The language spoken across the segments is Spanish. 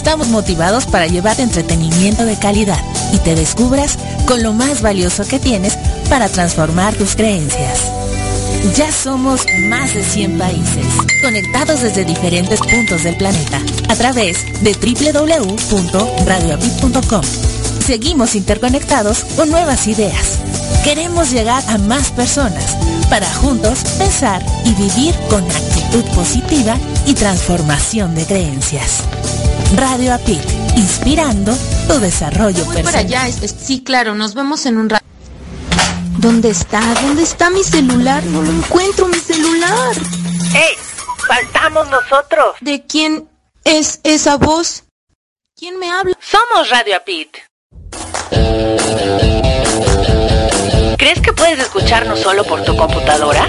estamos motivados para llevarte entretenimiento de calidad y te descubras con lo más valioso que tienes para transformar tus creencias. Ya somos más de 100 países, conectados desde diferentes puntos del planeta, a través de www.radioapit.com. Seguimos interconectados con nuevas ideas. Queremos llegar a más personas para juntos pensar y vivir con actitud positiva y transformación de creencias. Radio Apit, inspirando tu desarrollo Voy para allá, sí, claro, nos vemos en un rato. ¿Dónde está? ¿Dónde está mi celular? No lo encuentro, mi celular. ¡Ey! ¡Faltamos nosotros! ¿De quién es esa voz? ¿Quién me habla? Somos Radio Apit. ¿Crees que puedes escucharnos solo por tu computadora?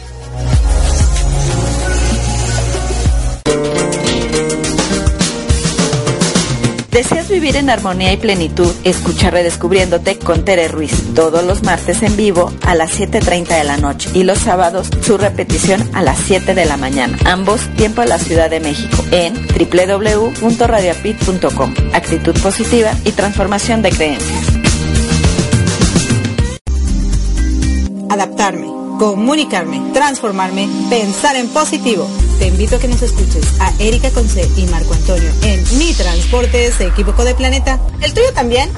¿Deseas vivir en armonía y plenitud? Escucha Redescubriéndote con Tere Ruiz todos los martes en vivo a las 7.30 de la noche y los sábados su repetición a las 7 de la mañana. Ambos tiempo en la Ciudad de México en www.radioapit.com. Actitud positiva y transformación de creencias. Adaptarme, comunicarme, transformarme, pensar en positivo te invito a que nos escuches a Erika Conce y Marco Antonio en Mi Transporte se de planeta. ¿El tuyo también?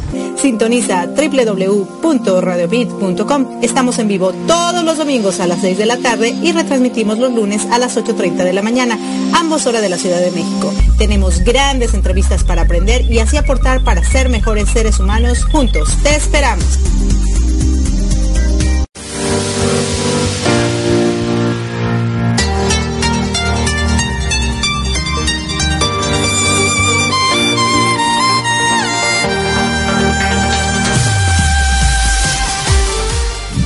Sintoniza www.radiobit.com. Estamos en vivo todos los domingos a las 6 de la tarde y retransmitimos los lunes a las 8.30 de la mañana, ambos horas de la Ciudad de México. Tenemos grandes entrevistas para aprender y así aportar para ser mejores seres humanos juntos. Te esperamos.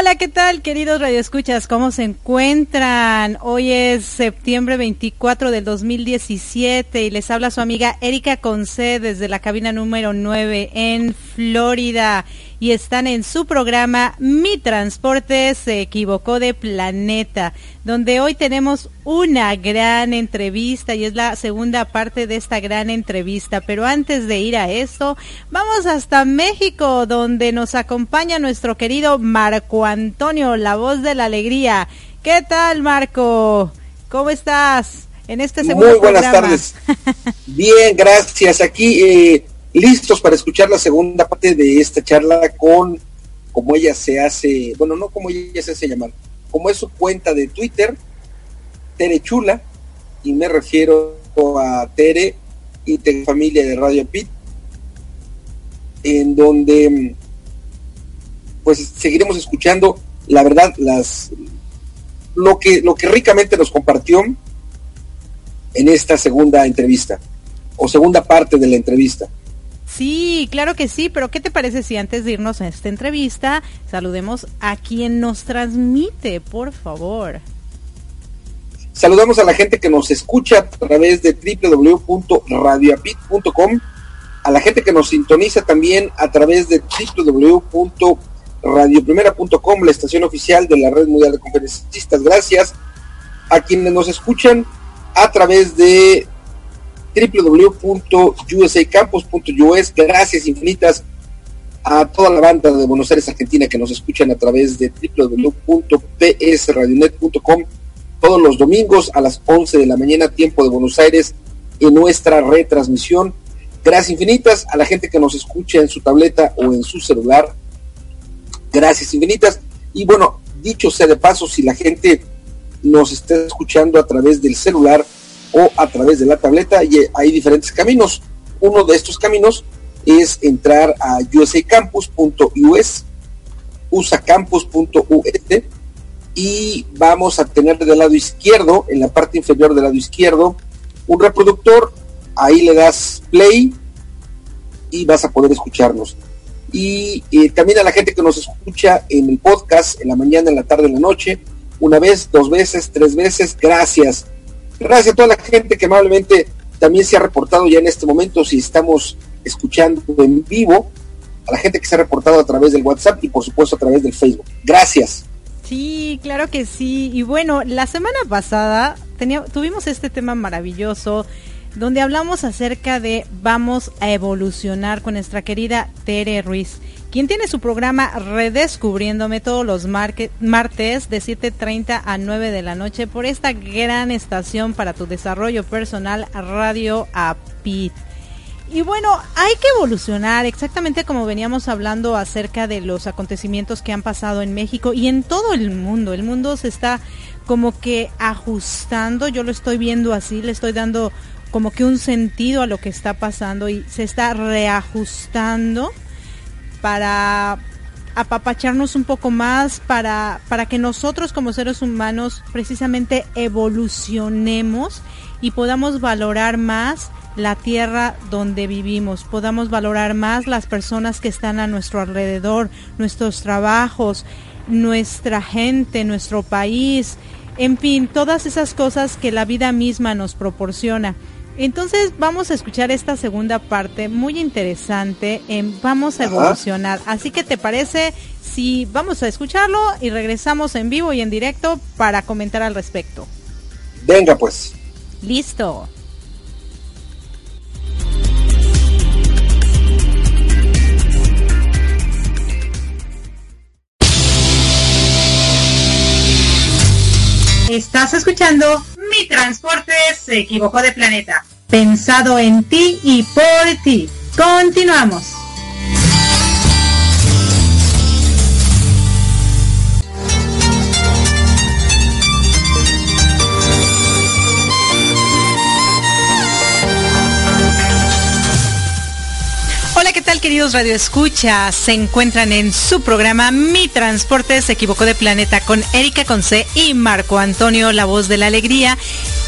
Hola ¿qué tal, queridos radioescuchas? ¿Cómo se encuentran? Hoy es septiembre 24 del 2017 y les habla su amiga Erika Conce desde la cabina número 9 en Florida y están en su programa Mi Transporte se equivocó de planeta, donde hoy tenemos una gran entrevista y es la segunda parte de esta gran entrevista. Pero antes de ir a esto, vamos hasta México, donde nos acompaña nuestro querido Marco Antonio, la voz de la alegría. ¿Qué tal, Marco? ¿Cómo estás? En este segundo Muy buenas tardes. Bien, gracias. Aquí eh, listos para escuchar la segunda parte de esta charla con como ella se hace, bueno, no como ella se hace llamar, como es su cuenta de Twitter, Tere Chula, y me refiero a Tere y de familia de Radio Pit, en donde pues seguiremos escuchando, la verdad, las lo que, lo que ricamente nos compartió en esta segunda entrevista, o segunda parte de la entrevista. Sí, claro que sí, pero ¿qué te parece si antes de irnos a esta entrevista saludemos a quien nos transmite, por favor? Saludamos a la gente que nos escucha a través de www.radioapit.com, a la gente que nos sintoniza también a través de www.radioprimera.com, la estación oficial de la Red Mundial de Conferencistas. Gracias a quienes nos escuchan a través de www.usacampus.us. Gracias infinitas a toda la banda de Buenos Aires, Argentina, que nos escuchan a través de www.psradionet.com todos los domingos a las 11 de la mañana, tiempo de Buenos Aires, en nuestra retransmisión. Gracias infinitas a la gente que nos escucha en su tableta o en su celular. Gracias infinitas. Y bueno, dicho sea de paso, si la gente nos está escuchando a través del celular, o a través de la tableta y hay diferentes caminos. Uno de estos caminos es entrar a usacampus.us, usacampus.us y vamos a tener del lado izquierdo, en la parte inferior del lado izquierdo, un reproductor, ahí le das play y vas a poder escucharnos. Y eh, también a la gente que nos escucha en el podcast, en la mañana, en la tarde, en la noche, una vez, dos veces, tres veces, gracias Gracias a toda la gente que amablemente también se ha reportado ya en este momento, si estamos escuchando en vivo, a la gente que se ha reportado a través del WhatsApp y por supuesto a través del Facebook. Gracias. Sí, claro que sí. Y bueno, la semana pasada tuvimos este tema maravilloso donde hablamos acerca de vamos a evolucionar con nuestra querida Tere Ruiz quien tiene su programa Redescubriéndome todos los martes de 7.30 a 9 de la noche por esta gran estación para tu desarrollo personal Radio APIT. Y bueno, hay que evolucionar, exactamente como veníamos hablando acerca de los acontecimientos que han pasado en México y en todo el mundo. El mundo se está como que ajustando, yo lo estoy viendo así, le estoy dando como que un sentido a lo que está pasando y se está reajustando para apapacharnos un poco más, para, para que nosotros como seres humanos precisamente evolucionemos y podamos valorar más la tierra donde vivimos, podamos valorar más las personas que están a nuestro alrededor, nuestros trabajos, nuestra gente, nuestro país, en fin, todas esas cosas que la vida misma nos proporciona. Entonces vamos a escuchar esta segunda parte muy interesante en Vamos a evolucionar. Así que te parece si vamos a escucharlo y regresamos en vivo y en directo para comentar al respecto. Venga pues. Listo. Estás escuchando Mi Transporte se equivocó de planeta pensado en ti y por ti. Continuamos. Queridos Radio Escucha? Se encuentran en su programa Mi Transporte se equivocó de planeta con Erika Conce y Marco Antonio, la voz de la alegría.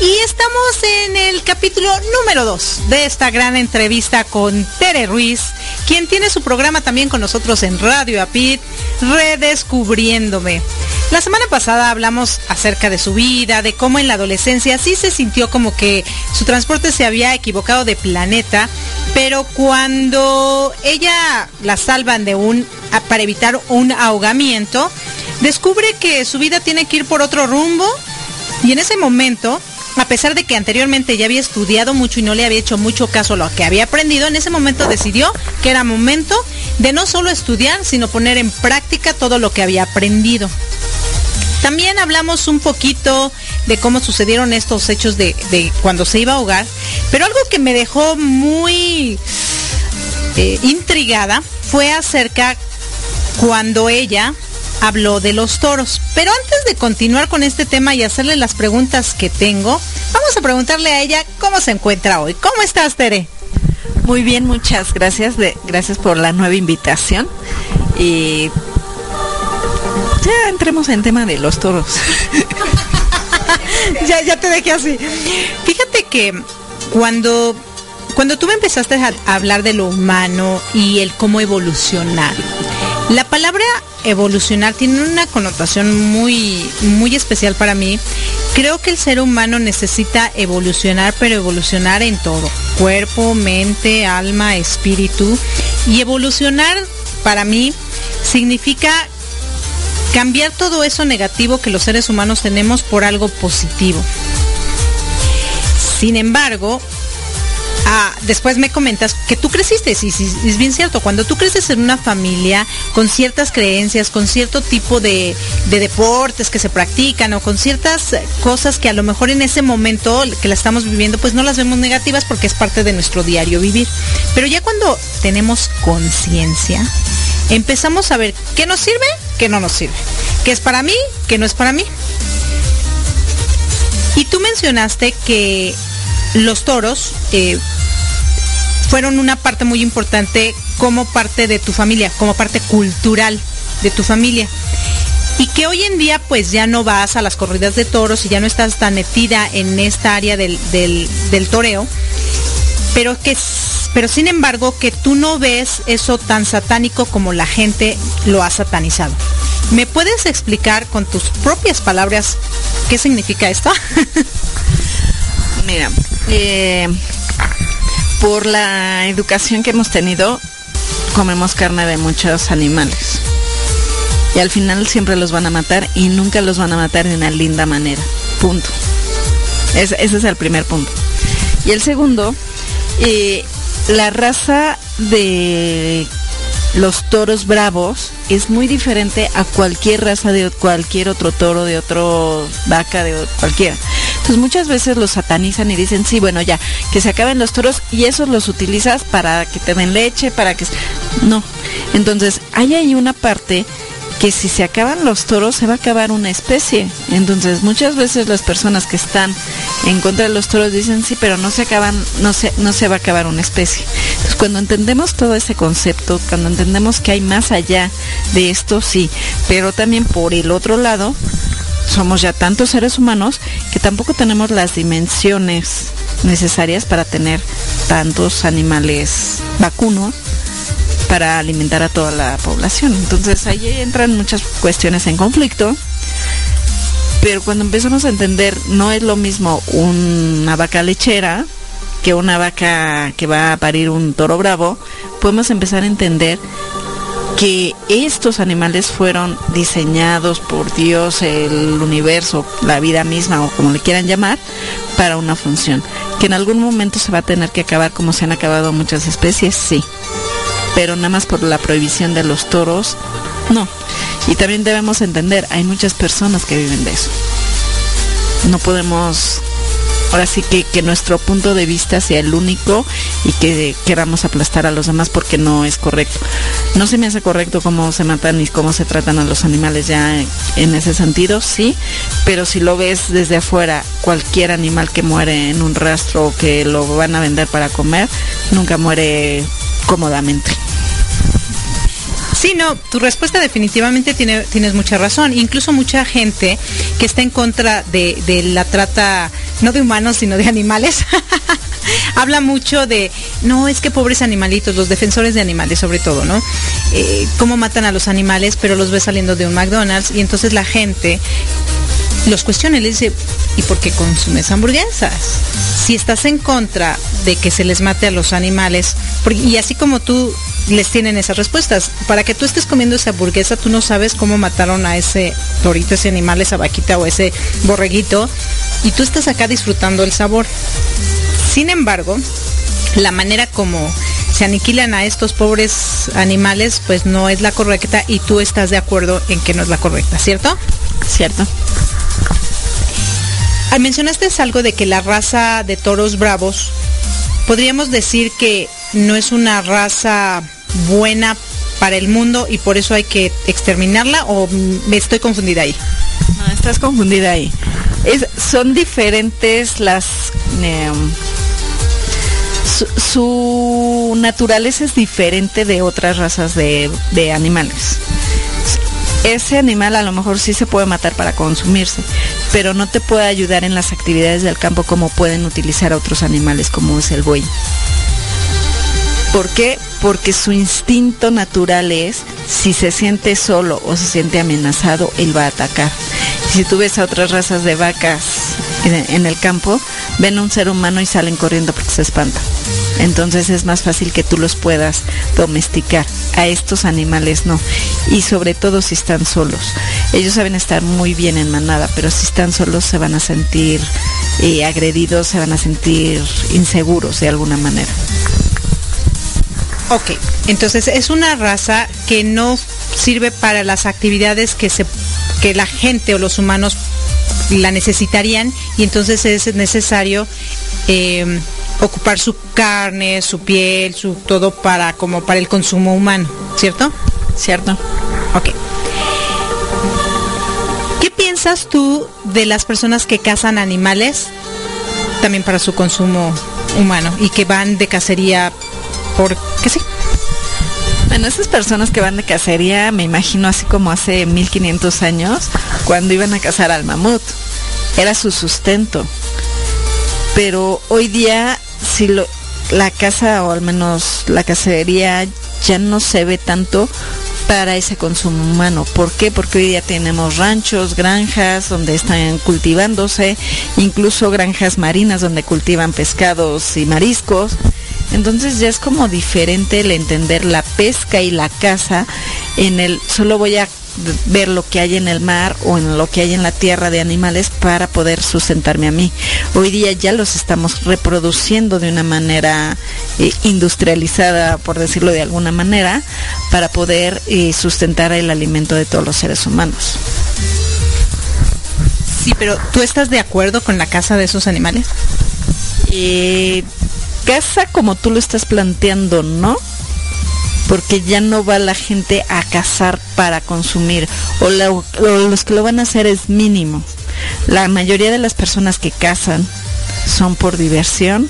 Y estamos en el capítulo número 2 de esta gran entrevista con Tere Ruiz, quien tiene su programa también con nosotros en Radio Apit, Redescubriéndome. La semana pasada hablamos acerca de su vida, de cómo en la adolescencia sí se sintió como que su transporte se había equivocado de planeta, pero cuando ella la salvan de un para evitar un ahogamiento, descubre que su vida tiene que ir por otro rumbo y en ese momento a pesar de que anteriormente ya había estudiado mucho y no le había hecho mucho caso a lo que había aprendido, en ese momento decidió que era momento de no solo estudiar, sino poner en práctica todo lo que había aprendido. También hablamos un poquito de cómo sucedieron estos hechos de, de cuando se iba a ahogar, pero algo que me dejó muy eh, intrigada fue acerca cuando ella habló de los toros. Pero antes de continuar con este tema y hacerle las preguntas que tengo, vamos a preguntarle a ella cómo se encuentra hoy. ¿Cómo estás, Tere? Muy bien, muchas gracias. De, gracias por la nueva invitación. Y ya entremos en tema de los toros. ya, ya te dejé así. Fíjate que cuando cuando tú me empezaste a hablar de lo humano y el cómo evolucionar, la palabra evolucionar tiene una connotación muy, muy especial para mí. Creo que el ser humano necesita evolucionar, pero evolucionar en todo. Cuerpo, mente, alma, espíritu. Y evolucionar para mí significa cambiar todo eso negativo que los seres humanos tenemos por algo positivo. Sin embargo, Ah, después me comentas que tú creciste, sí, es bien cierto, cuando tú creces en una familia con ciertas creencias, con cierto tipo de, de, deportes que se practican o con ciertas cosas que a lo mejor en ese momento que la estamos viviendo, pues no las vemos negativas porque es parte de nuestro diario vivir. Pero ya cuando tenemos conciencia, empezamos a ver qué nos sirve, qué no nos sirve, qué es para mí, qué no es para mí. Y tú mencionaste que los toros eh, fueron una parte muy importante como parte de tu familia, como parte cultural de tu familia. Y que hoy en día pues ya no vas a las corridas de toros y ya no estás tan metida en esta área del, del toreo, pero que pero sin embargo que tú no ves eso tan satánico como la gente lo ha satanizado. ¿Me puedes explicar con tus propias palabras qué significa esto? Mira, eh, por la educación que hemos tenido, comemos carne de muchos animales. Y al final siempre los van a matar y nunca los van a matar de una linda manera. Punto. ese es el primer punto. Y el segundo, eh, la raza de los toros bravos es muy diferente a cualquier raza de cualquier otro toro, de otro vaca, de cualquiera. Entonces muchas veces los satanizan y dicen, sí, bueno, ya, que se acaben los toros y esos los utilizas para que te den leche, para que... No. Entonces hay ahí una parte que si se acaban los toros se va a acabar una especie. Entonces muchas veces las personas que están en contra de los toros dicen sí, pero no se acaban, no se, no se va a acabar una especie. Entonces cuando entendemos todo ese concepto, cuando entendemos que hay más allá de esto, sí, pero también por el otro lado, somos ya tantos seres humanos que tampoco tenemos las dimensiones necesarias para tener tantos animales vacunos para alimentar a toda la población. Entonces ahí entran muchas cuestiones en conflicto. Pero cuando empezamos a entender, no es lo mismo una vaca lechera que una vaca que va a parir un toro bravo, podemos empezar a entender que estos animales fueron diseñados por Dios, el universo, la vida misma o como le quieran llamar, para una función. Que en algún momento se va a tener que acabar como se han acabado muchas especies, sí pero nada más por la prohibición de los toros, no. Y también debemos entender, hay muchas personas que viven de eso. No podemos, ahora sí que, que nuestro punto de vista sea el único y que queramos aplastar a los demás porque no es correcto. No se me hace correcto cómo se matan y cómo se tratan a los animales ya en ese sentido, sí, pero si lo ves desde afuera, cualquier animal que muere en un rastro que lo van a vender para comer, nunca muere cómodamente. Sí, no, tu respuesta definitivamente tiene, tienes mucha razón. Incluso mucha gente que está en contra de la trata, no de humanos, sino de animales, habla mucho de, no, es que pobres animalitos, los defensores de animales sobre todo, ¿no? Eh, cómo matan a los animales, pero los ve saliendo de un McDonald's y entonces la gente los cuestiona y le dice, ¿y por qué consumes hamburguesas? Si estás en contra de que se les mate a los animales, y así como tú les tienen esas respuestas, para que tú estés comiendo esa hamburguesa, tú no sabes cómo mataron a ese torito, ese animal, esa vaquita o ese borreguito, y tú estás acá disfrutando el sabor. Sin embargo, la manera como se aniquilan a estos pobres animales, pues no es la correcta y tú estás de acuerdo en que no es la correcta, ¿cierto? ¿Cierto? Ah, Mencionaste algo de que la raza de toros bravos, podríamos decir que no es una raza buena para el mundo y por eso hay que exterminarla o me estoy confundida ahí. No, estás confundida ahí. Son diferentes las... em, su, naturaleza es diferente de otras razas de animales. Ese animal a lo mejor sí se puede matar para consumirse, pero no te puede ayudar en las actividades del campo como pueden utilizar otros animales como es el buey. ¿Por qué? Porque su instinto natural es, si se siente solo o se siente amenazado, él va a atacar. Si tú ves a otras razas de vacas en el campo, ven a un ser humano y salen corriendo porque se espantan. Entonces es más fácil que tú los puedas domesticar. A estos animales no. Y sobre todo si están solos. Ellos saben estar muy bien en manada, pero si están solos se van a sentir eh, agredidos, se van a sentir inseguros de alguna manera. Ok, entonces es una raza que no sirve para las actividades que se que la gente o los humanos la necesitarían y entonces es necesario eh, ocupar su carne, su piel, su todo para como para el consumo humano, ¿cierto? ¿Cierto? Ok. ¿Qué piensas tú de las personas que cazan animales también para su consumo humano y que van de cacería por qué sí? Bueno, esas personas que van de cacería, me imagino así como hace 1500 años, cuando iban a cazar al mamut. Era su sustento. Pero hoy día, si lo, la caza, o al menos la cacería, ya no se ve tanto para ese consumo humano. ¿Por qué? Porque hoy día tenemos ranchos, granjas donde están cultivándose, incluso granjas marinas donde cultivan pescados y mariscos. Entonces ya es como diferente el entender la pesca y la caza en el solo voy a ver lo que hay en el mar o en lo que hay en la tierra de animales para poder sustentarme a mí. Hoy día ya los estamos reproduciendo de una manera eh, industrializada, por decirlo de alguna manera, para poder eh, sustentar el alimento de todos los seres humanos. Sí, pero ¿tú estás de acuerdo con la caza de esos animales? Eh, caza como tú lo estás planteando, ¿no? Porque ya no va la gente a cazar para consumir, o, los que lo van a hacer es mínimo. La mayoría de las personas que cazan son por diversión,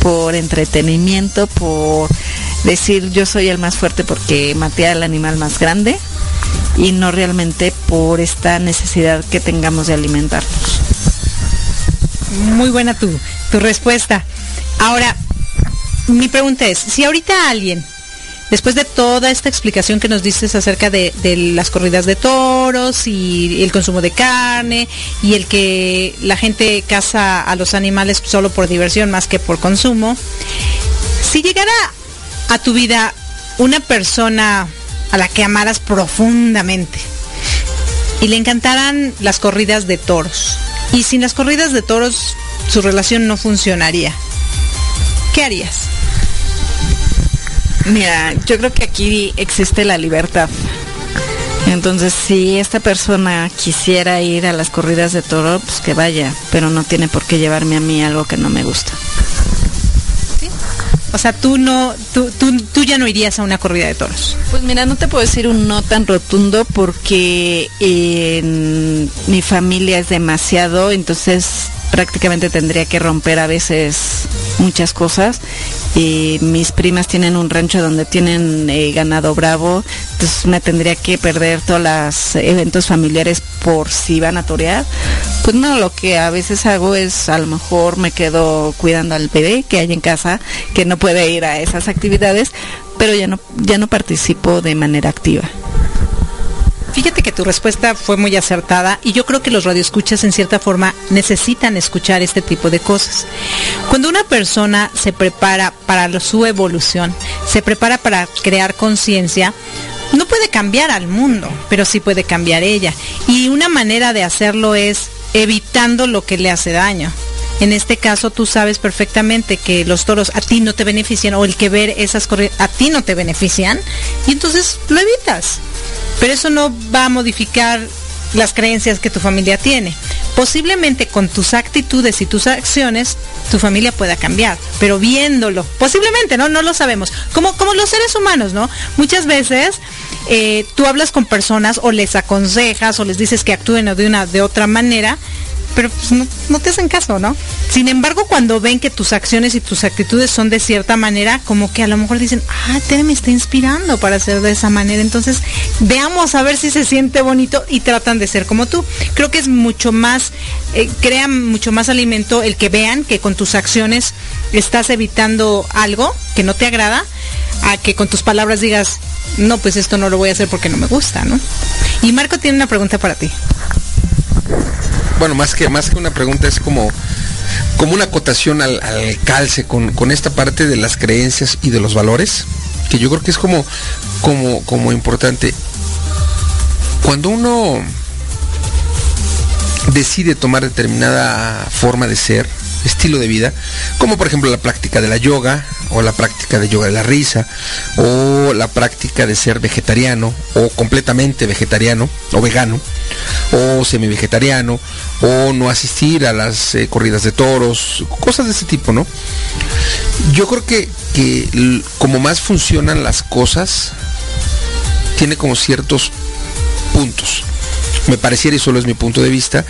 por entretenimiento, por decir yo soy el más fuerte porque maté al animal más grande y no realmente por esta necesidad que tengamos de alimentarnos. Muy buena tu, tu respuesta. Ahora, mi pregunta es, si ahorita alguien, después de toda esta explicación que nos dices acerca de, de las corridas de toros y el consumo de carne y el que la gente caza a los animales solo por diversión más que por consumo, si llegara a tu vida una persona a la que amaras profundamente y le encantaran las corridas de toros, y sin las corridas de toros su relación no funcionaría, ¿qué harías? Mira, yo creo que aquí existe la libertad. Entonces, si esta persona quisiera ir a las corridas de toro, pues que vaya, pero no tiene por qué llevarme a mí algo que no me gusta. O sea, tú no, tú, tú, tú ya no irías a una corrida de toros. Pues mira, no te puedo decir un no tan rotundo porque en mi familia es demasiado, entonces prácticamente tendría que romper a veces muchas cosas. Y mis primas tienen un rancho donde tienen eh, ganado bravo, entonces me tendría que perder todos los eventos familiares por si van a torear. Pues no, lo que a veces hago es a lo mejor me quedo cuidando al bebé que hay en casa, que no puede ir a esas actividades, pero ya no, ya no participo de manera activa. Fíjate que tu respuesta fue muy acertada y yo creo que los radioescuchas en cierta forma necesitan escuchar este tipo de cosas. Cuando una persona se prepara para su evolución, se prepara para crear conciencia, no puede cambiar al mundo, pero sí puede cambiar ella. Y una manera de hacerlo es evitando lo que le hace daño. En este caso tú sabes perfectamente que los toros a ti no te benefician o el que ver esas corridas a ti no te benefician y entonces lo evitas. Pero eso no va a modificar las creencias que tu familia tiene. Posiblemente con tus actitudes y tus acciones tu familia pueda cambiar, pero viéndolo, posiblemente, ¿no? No lo sabemos. Como, como los seres humanos, ¿no? Muchas veces eh, tú hablas con personas o les aconsejas o les dices que actúen de una de otra manera pero pues no, te hacen caso, ¿no? Sin embargo, cuando ven que tus acciones y tus actitudes son de cierta manera, como que a lo mejor dicen, ah, Tere me está inspirando para ser de esa manera, entonces veamos a ver si se siente bonito y tratan de ser como tú. Creo que es mucho más, eh, crea mucho más alimento el que vean que con tus acciones estás evitando algo que no te agrada, a que con tus palabras digas, no, pues esto no lo voy a hacer porque no me gusta, ¿no? Y Marco tiene una pregunta para ti bueno, más que, más que una pregunta, es como, como una acotación al, calce con, con, esta parte de las creencias y de los valores, que yo creo que es como, como, como importante. Cuando uno decide tomar determinada forma de ser, estilo de vida, como por ejemplo la práctica de la yoga, o la práctica de yoga de la risa, o la práctica de ser vegetariano, o completamente vegetariano, o vegano, o semi-vegetariano, o no asistir a las eh, corridas de toros, cosas de ese tipo, ¿no? Yo creo que, que como más funcionan las cosas, tiene como ciertos puntos. Me pareciera, y solo es mi punto de vista,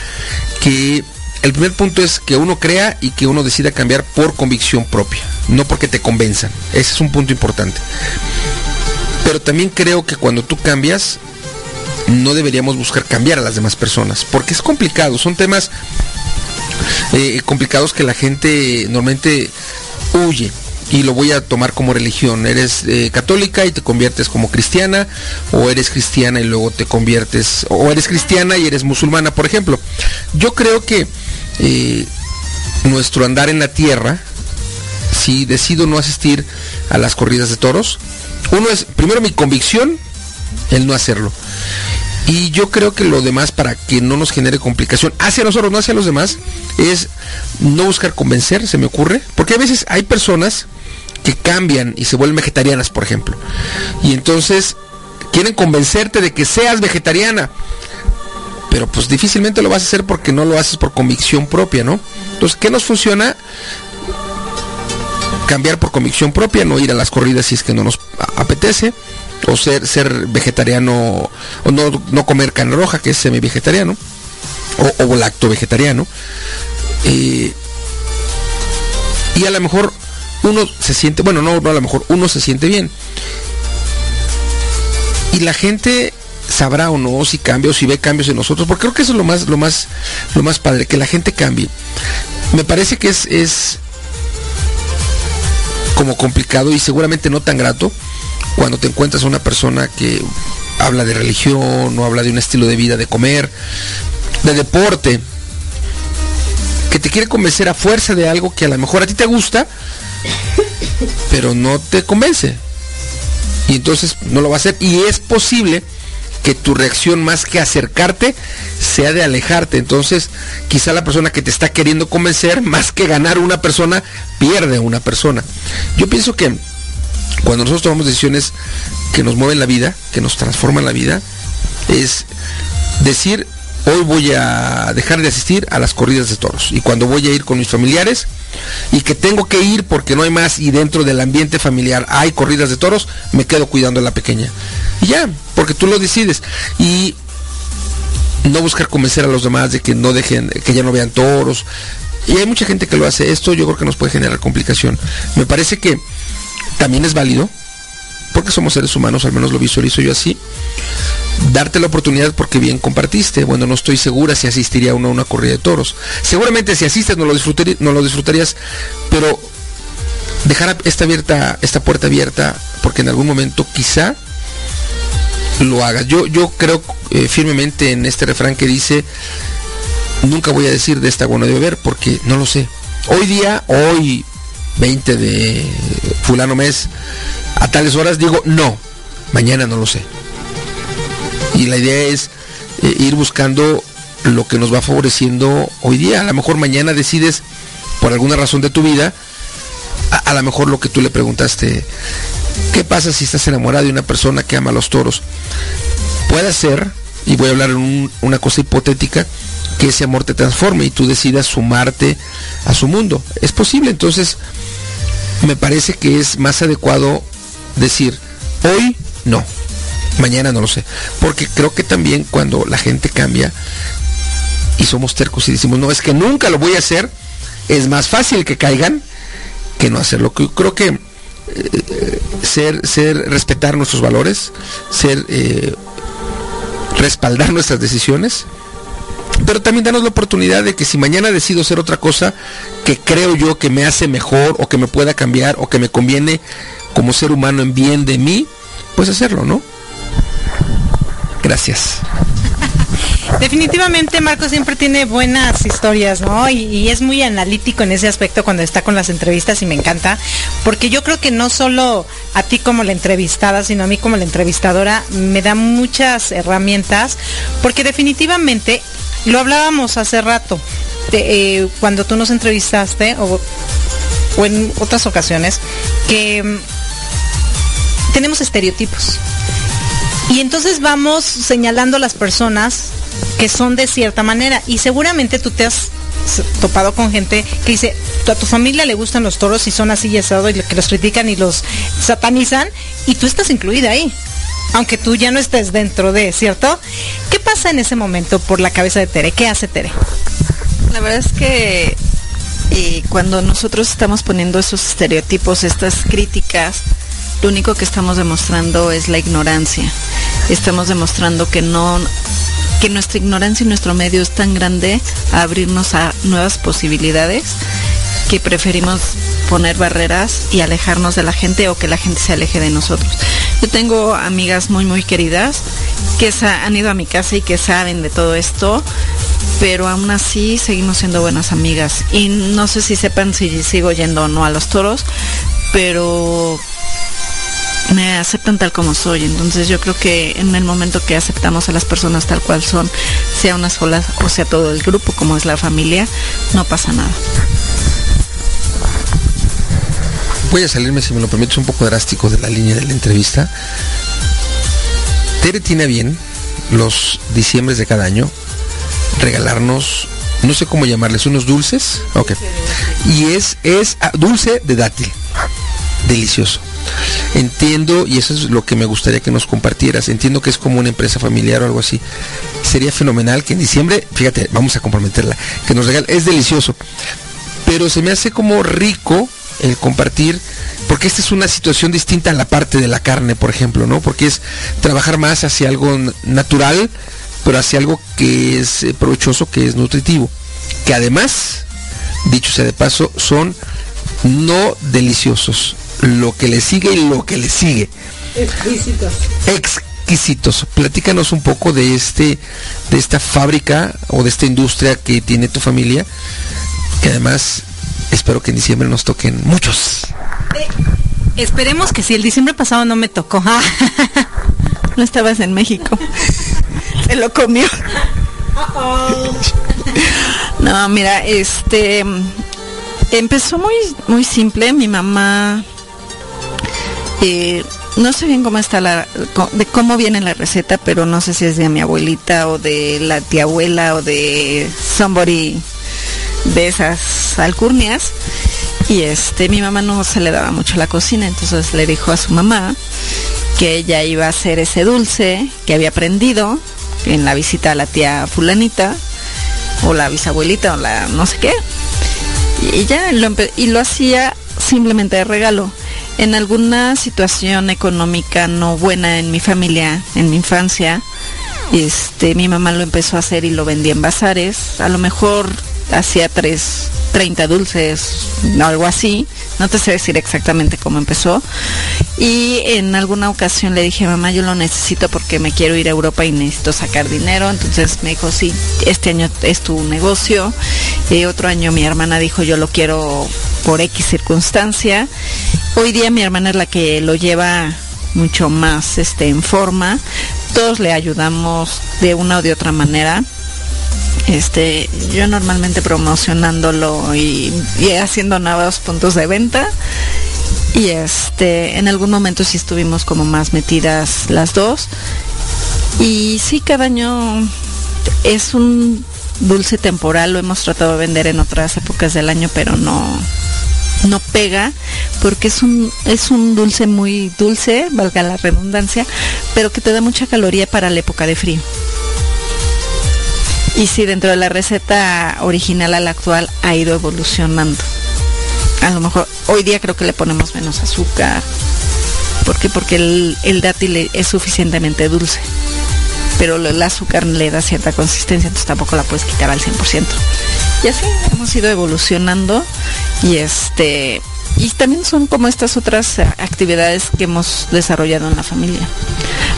que el primer punto es que uno crea y que uno decida cambiar por convicción propia, no porque te convenzan. Ese es un punto importante. Pero también creo que cuando tú cambias, no deberíamos buscar cambiar a las demás personas, porque es complicado, son temas eh, complicados que la gente normalmente huye y lo voy a tomar como religión. Eres eh, católica y te conviertes como cristiana, o eres cristiana y luego te conviertes, o eres cristiana y eres musulmana, por ejemplo. Yo creo que eh, nuestro andar en la tierra, si decido no asistir a las corridas de toros, uno es, primero mi convicción, el no hacerlo. Y yo creo que lo demás, para que no nos genere complicación, hacia nosotros, no hacia los demás, es no buscar convencer, se me ocurre. Porque a veces hay personas que cambian y se vuelven vegetarianas, por ejemplo. Y entonces quieren convencerte de que seas vegetariana. Pero pues difícilmente lo vas a hacer porque no lo haces por convicción propia, ¿no? Entonces, ¿qué nos funciona? Cambiar por convicción propia, no ir a las corridas si es que no nos apetece o ser, vegetariano, o no, comer carne roja, que es semi-vegetariano, o, o, lacto vegetariano. Eh, y a lo mejor uno se siente, bueno, no, no a lo mejor uno se siente bien. Y la gente sabrá o no si cambia o si ve cambios en nosotros, porque creo que eso es lo más, lo más, lo más padre, que la gente cambie. Me parece que es, es como complicado y seguramente no tan grato cuando te encuentras a una persona que habla de religión o habla de un estilo de vida, de comer, de deporte, que te quiere convencer a fuerza de algo que a lo mejor a ti te gusta, pero no te convence. Y entonces no lo va a hacer. Y es posible que tu reacción más que acercarte sea de alejarte. Entonces, quizá la persona que te está queriendo convencer, más que ganar una persona, pierde una persona. Yo pienso que cuando nosotros tomamos decisiones que nos mueven la vida, que nos transforman la vida, es decir, hoy voy a dejar de asistir a las corridas de toros. Y cuando voy a ir con mis familiares y que tengo que ir porque no hay más y dentro del ambiente familiar hay corridas de toros, me quedo cuidando a la pequeña. Y ya, porque tú lo decides. Y no buscar convencer a los demás de que no dejen, que ya no vean toros. Y hay mucha gente que lo hace. Esto yo creo que nos puede generar complicación. Me parece que también es válido, porque somos seres humanos, al menos lo visualizo yo así, darte la oportunidad porque bien compartiste. Bueno, no estoy segura si asistiría uno a una corrida de toros. Seguramente si asistes no lo, no lo disfrutarías, pero dejar esta, abierta, esta puerta abierta porque en algún momento quizá lo hagas. Yo, yo creo eh, firmemente en este refrán que dice, nunca voy a decir de esta bueno de beber porque no lo sé. Hoy día, hoy 20 de fulano mes, a tales horas digo, no, mañana no lo sé. Y la idea es eh, ir buscando lo que nos va favoreciendo hoy día. A lo mejor mañana decides, por alguna razón de tu vida, a, lo mejor lo que tú le preguntaste, ¿qué pasa si estás enamorado de una persona que ama los toros? Puede ser, y voy a hablar en una cosa hipotética, que ese amor te transforme y tú decidas sumarte a su mundo. Es posible, entonces me parece que es más adecuado decir, hoy no, mañana no lo sé. Porque creo que también cuando la gente cambia y somos tercos y decimos, no, es que nunca lo voy a hacer, es más fácil que caigan que no hacerlo. Creo que eh, ser, ser, respetar nuestros valores, ser, eh, respaldar nuestras decisiones, pero también darnos la oportunidad de que si mañana decido hacer otra cosa que creo yo que me hace mejor o que me pueda cambiar o que me conviene como ser humano en bien de mí, pues hacerlo, ¿no? Gracias. Definitivamente Marco siempre tiene buenas historias, ¿no? Y, es muy analítico en ese aspecto cuando está con las entrevistas y me encanta, porque yo creo que no solo a ti como la entrevistada, sino a mí como la entrevistadora, me da muchas herramientas, porque definitivamente, lo hablábamos hace rato, eh, cuando tú nos entrevistaste, o, en otras ocasiones, que mm, tenemos estereotipos. Y entonces vamos señalando a las personas que son de cierta manera. Y seguramente tú te has topado con gente que dice, a tu familia le gustan los toros y son así y asado y que los critican y los satanizan y tú estás incluida ahí. Aunque tú ya no estés dentro de, ¿cierto? ¿Qué pasa en ese momento por la cabeza de Tere? ¿Qué hace Tere? La verdad es que eh, cuando nosotros estamos poniendo esos estereotipos, estas críticas, lo único que estamos demostrando es la ignorancia. Estamos demostrando que no que nuestra ignorancia y nuestro medio es tan grande a abrirnos a nuevas posibilidades que preferimos poner barreras y alejarnos de la gente o que la gente se aleje de nosotros. Yo tengo amigas muy muy queridas que han ido a mi casa y que saben de todo esto, pero aún así seguimos siendo buenas amigas. Y no sé si sepan si sigo yendo o no a los toros, pero me aceptan tal como soy. Entonces yo creo que en el momento que aceptamos a las personas tal cual son, sea una sola o sea todo el grupo como es la familia, no pasa nada. Voy a salirme, si me lo permites, un poco drástico de la línea de la entrevista. Tere tiene bien los diciembres de cada año regalarnos, no sé cómo llamarles, unos dulces. Ok. Y es, es ah, dulce de dátil. Delicioso Entiendo, y eso es lo que me gustaría que nos compartieras, entiendo que es como una empresa familiar o algo así. Sería fenomenal que en diciembre, fíjate, vamos a comprometerla, que nos regale, es delicioso, pero se me hace como rico el compartir, porque esta es una situación distinta a la parte de la carne, por ejemplo, ¿no? Porque es trabajar más hacia algo natural, pero hacia algo que es eh, provechoso, que es nutritivo, que además, dicho sea de paso, son no deliciosos, lo que le sigue y lo que le sigue. Exquisitos. Exquisitos. Platícanos un poco de este, de esta fábrica o de esta industria que tiene tu familia, que además espero que en diciembre nos toquen muchos. Eh, esperemos que si el diciembre pasado no me tocó. no estabas en México. Se lo comió. no, mira, este empezó muy muy simple. Mi mamá no sé bien cómo está la, cómo viene la receta, pero no sé si es de mi abuelita o de la tía abuela o de somebody de esas alcurnias. Y este, mi mamá no se le daba mucho la cocina, entonces le dijo a su mamá que ella iba a hacer ese dulce que había aprendido en la visita a la tía fulanita o la bisabuelita o la no sé qué Y ya lo, y lo hacía simplemente de regalo. En alguna situación económica no buena en mi familia, en mi infancia, este, mi mamá lo empezó a hacer y lo vendía en bazares. A lo mejor hacía tres, 30 dulces, algo así. No te sé decir exactamente cómo empezó. Y en alguna ocasión le dije, mamá, yo lo necesito porque me quiero ir a Europa y necesito sacar dinero. Entonces me dijo, sí, este año es tu negocio. Y otro año mi hermana dijo, yo lo quiero por X circunstancia. Hoy día mi hermana es la que lo lleva mucho más este, en forma. Todos le ayudamos de una o de otra manera este, yo normalmente promocionándolo y, haciendo nuevos puntos de venta. Y este, en algún momento sí estuvimos como más metidas las dos. Y sí, cada año es un dulce temporal, lo hemos tratado de vender en otras épocas del año, pero no, no pega porque es un, es un dulce muy dulce, valga la redundancia, pero que te da mucha caloría para la época de frío. Y sí, dentro de la receta original a la actual ha ido evolucionando. A lo mejor hoy día creo que le ponemos menos azúcar. ¿Por qué? Porque el, dátil es suficientemente dulce. Pero el azúcar le da cierta consistencia, entonces tampoco la puedes quitar al 100%. Y así hemos ido evolucionando y este y también son como estas otras actividades que hemos desarrollado en la familia.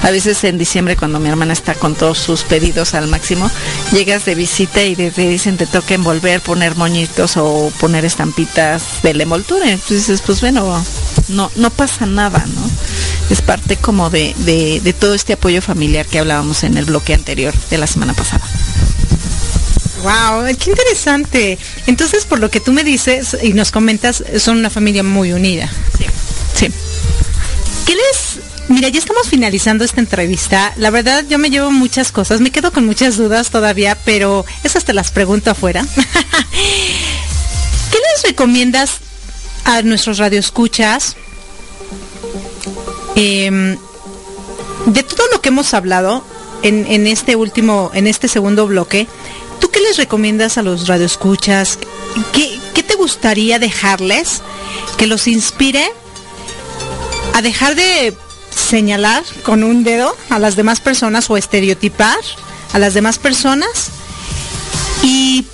A veces en diciembre cuando mi hermana está con todos sus pedidos al máximo, llegas de visita y te, dicen te toca envolver, poner moñitos o poner estampitas de la envoltura. Entonces dices, pues bueno, no, no pasa nada, ¿no? Es parte como de, de todo este apoyo familiar que hablábamos en el bloque anterior de la semana pasada. Wow, qué interesante. Entonces, por lo que tú me dices y nos comentas, son una familia muy unida. Sí. Sí. ¿Qué les Mira, ya estamos finalizando esta entrevista. La verdad, yo me llevo muchas cosas. Me quedo con muchas dudas todavía, pero esas te las pregunto afuera. ¿Qué les recomiendas a nuestros radioescuchas? Eh, de todo lo que hemos hablado en, en este último, en este segundo bloque, ¿tú qué les recomiendas a los radioescuchas? ¿Qué, qué te gustaría dejarles que los inspire a dejar de señalar con un dedo a las demás personas o estereotipar a las demás personas. ¿Y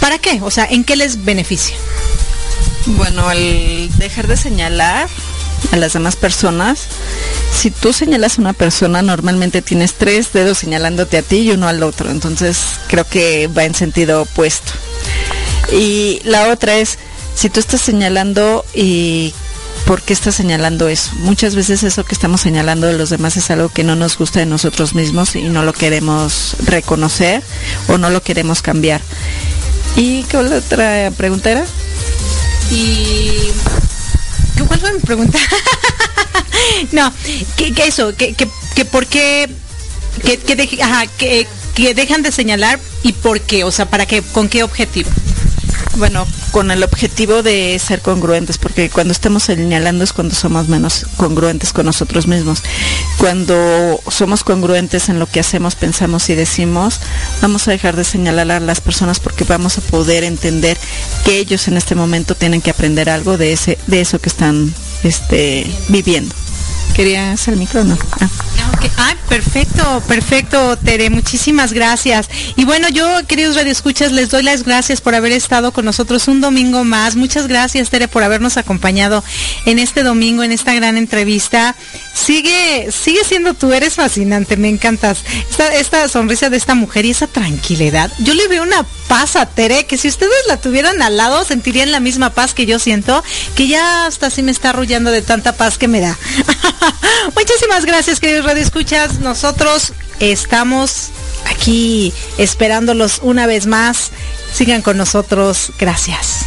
para qué? O sea, ¿en qué les beneficia? Bueno, el dejar de señalar a las demás personas, si tú señalas a una persona, normalmente tienes tres dedos señalándote a ti y uno al otro. Entonces creo que va en sentido opuesto. Y la otra es, si tú estás señalando y ¿por qué está señalando eso? Muchas veces eso que estamos señalando de los demás es algo que no nos gusta de nosotros mismos y no lo queremos reconocer o no lo queremos cambiar. ¿Y qué otra pregunta era? Y... ¿Cuál fue mi pregunta? no, que, eso, que, que, por qué, que, que, que dejan de señalar y por qué, o sea, para qué, con qué objetivo. Bueno, con el objetivo de ser congruentes, porque cuando estamos señalando es cuando somos menos congruentes con nosotros mismos. Cuando somos congruentes en lo que hacemos, pensamos y decimos, vamos a dejar de señalar a las personas porque vamos a poder entender que ellos en este momento tienen que aprender algo de ese, de eso que están este, viviendo. ¿Querías el micrófono? Ah. Ay, perfecto, perfecto, Tere, muchísimas gracias. Y bueno, yo, queridos radioescuchas, les doy las gracias por haber estado con nosotros un domingo más. Muchas gracias, Tere, por habernos acompañado en este domingo, en esta gran entrevista. Sigue, sigue siendo tú, eres fascinante, me encantas. Esta, sonrisa de esta mujer y esa tranquilidad. Yo le veo una paz a Tere, que si ustedes la tuvieran al lado, sentirían la misma paz que yo siento, que ya hasta así me está arrullando de tanta paz que me da. Muchísimas gracias, queridos radioescuchas. Nosotros estamos aquí esperándolos una vez más. Sigan con nosotros. Gracias.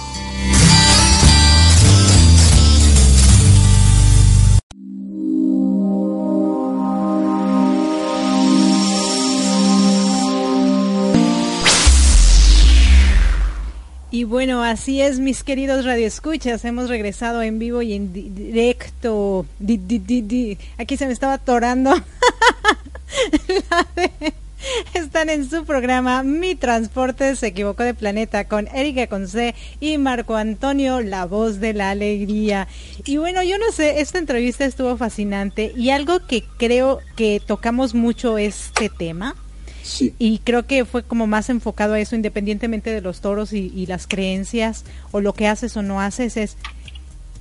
Así es, mis queridos radioescuchas, hemos regresado en vivo y en directo. Aquí se me estaba atorando. Están en su programa Mi Transporte se equivocó de planeta con Erika Conce y Marco Antonio, la voz de la alegría. Y bueno, yo no sé, esta entrevista estuvo fascinante y algo que creo que tocamos mucho este tema y creo que fue como más enfocado a eso, independientemente de los toros y, las creencias o lo que haces o no haces, es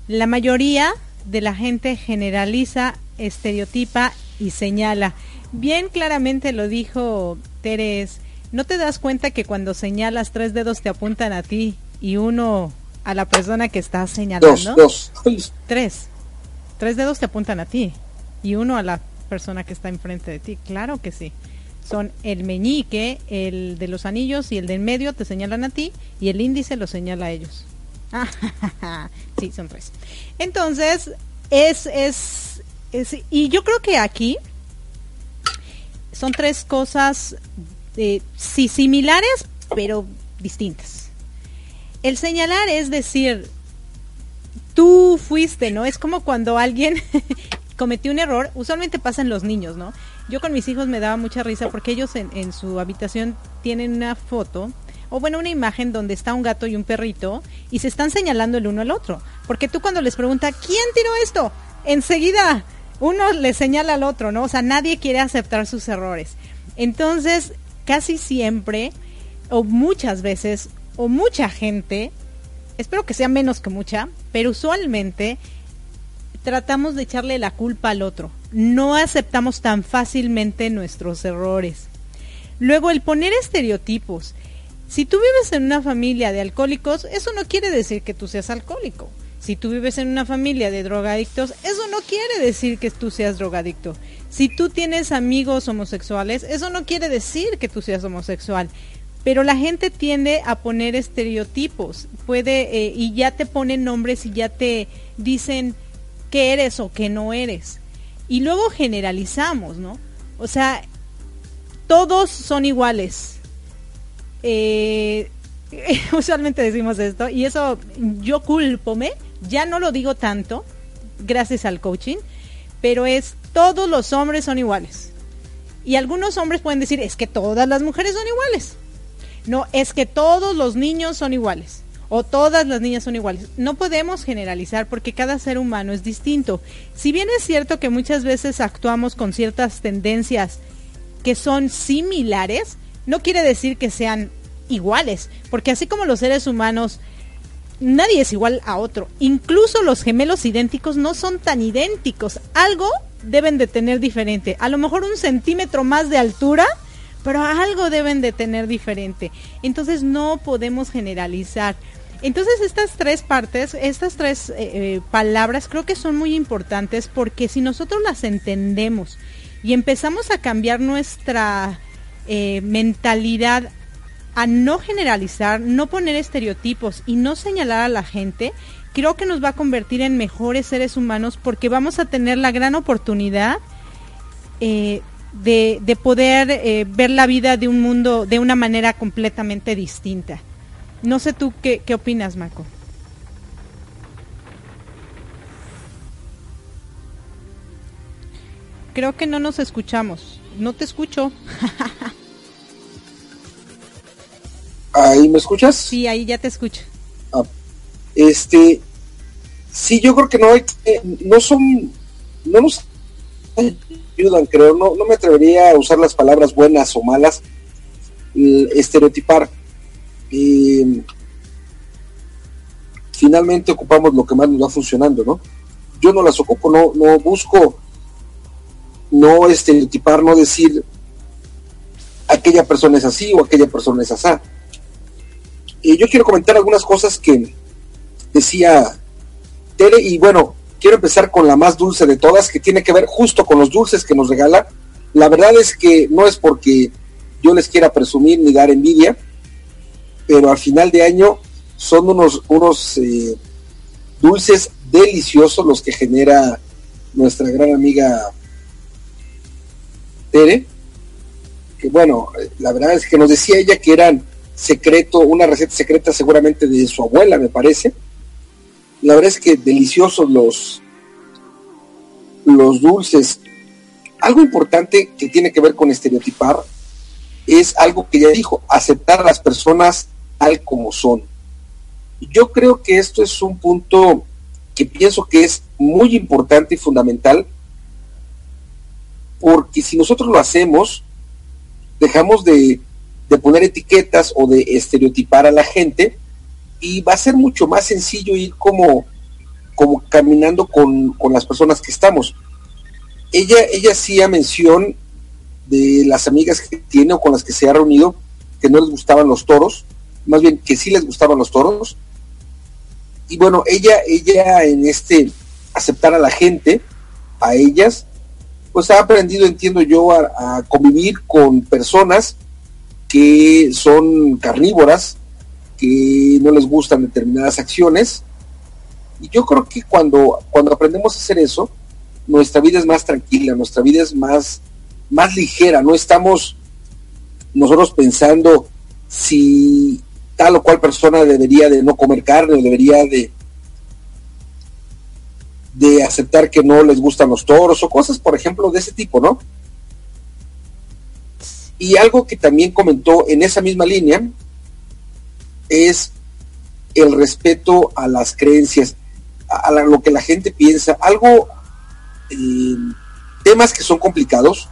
la mayoría de la gente generaliza, estereotipa y señala. Bien claramente lo dijo Teres, ¿no te das cuenta que cuando señalas tres dedos te apuntan a ti y uno a la persona que está señalando? Dos, Tres. Tres dedos te apuntan a ti y uno a la persona que está enfrente de ti. Claro que sí son el meñique, el de los anillos y el del medio te señalan a ti y el índice lo señala a ellos. sí, son tres. Entonces, es, es, es, y yo creo que aquí son tres cosas, eh, sí, similares, pero distintas. El señalar es decir, tú fuiste, ¿no? Es como cuando alguien cometió un error, usualmente pasa en los niños, ¿no? Yo con mis hijos me daba mucha risa porque ellos en, su habitación tienen una foto o bueno, una imagen donde está un gato y un perrito y se están señalando el uno al otro. Porque tú cuando les pregunta, ¿quién tiró esto? Enseguida uno le señala al otro, ¿no? O sea, nadie quiere aceptar sus errores. Entonces, casi siempre, o muchas veces, o mucha gente, espero que sea menos que mucha, pero usualmente tratamos de echarle la culpa al otro. No aceptamos tan fácilmente nuestros errores. Luego, el poner estereotipos. Si tú vives en una familia de alcohólicos, eso no quiere decir que tú seas alcohólico. Si tú vives en una familia de drogadictos, eso no quiere decir que tú seas drogadicto. Si tú tienes amigos homosexuales, eso no quiere decir que tú seas homosexual. Pero la gente tiende a poner estereotipos, puede eh, y ya te ponen nombres y ya te dicen qué eres o qué no eres. Y luego generalizamos, ¿no? O sea, todos son iguales. Eh, usualmente decimos esto y eso yo culpome, ya no lo digo tanto, gracias al coaching, pero es todos los hombres son iguales. Y algunos hombres pueden decir, es que todas las mujeres son iguales. No, es que todos los niños son iguales o todas las niñas son iguales. No podemos generalizar porque cada ser humano es distinto. Si bien es cierto que muchas veces actuamos con ciertas tendencias que son similares, no quiere decir que sean iguales, porque así como los seres humanos, nadie es igual a otro. Incluso los gemelos idénticos no son tan idénticos. Algo deben de tener diferente. A lo mejor un centímetro más de altura, pero algo deben de tener diferente. Entonces no podemos generalizar. Entonces estas tres partes, estas tres eh, eh, palabras creo que son muy importantes porque si nosotros las entendemos y empezamos a cambiar nuestra eh, mentalidad a no generalizar, no poner estereotipos y no señalar a la gente, creo que nos va a convertir en mejores seres humanos porque vamos a tener la gran oportunidad de, de, poder ver la vida de un mundo de una manera completamente distinta. No sé tú qué, qué opinas, Marco. Creo que no nos escuchamos. No te escucho. ¿Ahí me escuchas? Sí, ahí ya te escucho. Ah, este, sí, yo creo que no hay, no son, no nos ayudan, creo, no, no me atrevería a usar las palabras buenas o malas, estereotipar finalmente ocupamos lo que más nos va funcionando, ¿no? Yo no las ocupo, no, no busco no estereotipar, no decir aquella persona es así o aquella persona es así. Y yo quiero comentar algunas cosas que decía Tere y bueno, quiero empezar con la más dulce de todas, que tiene que ver justo con los dulces que nos regala. La verdad es que no es porque yo les quiera presumir ni dar envidia, pero al final de año son unos, unos eh, dulces deliciosos los que genera nuestra gran amiga Tere, que bueno, la verdad es que nos decía ella que eran secreto, una receta secreta seguramente de su abuela, me parece. La verdad es que deliciosos los, los dulces. Algo importante que tiene que ver con estereotipar es algo que ya dijo, aceptar a las personas tal como son. Yo creo que esto es un punto que pienso que es muy importante y fundamental, porque si nosotros lo hacemos, dejamos de, poner etiquetas o de estereotipar a la gente y va a ser mucho más sencillo ir como, como caminando con, con las personas que estamos. Ella, ella hacía mención de las amigas que tiene o con las que se ha reunido que no les gustaban los toros, más bien que sí les gustaban los toros. Y bueno, ella, ella en este aceptar a la gente, a ellas, pues ha aprendido, entiendo yo, a, convivir con personas que son carnívoras, que no les gustan determinadas acciones. Y yo creo que cuando, cuando aprendemos a hacer eso, nuestra vida es más tranquila, nuestra vida es más, más ligera, no estamos nosotros pensando si tal o cual persona debería de no comer carne o debería de, de aceptar que no les gustan los toros o cosas, por ejemplo, de ese tipo, ¿no? Y algo que también comentó en esa misma línea es el respeto a las creencias, a, lo que la gente piensa. Algo, eh, temas que son complicados,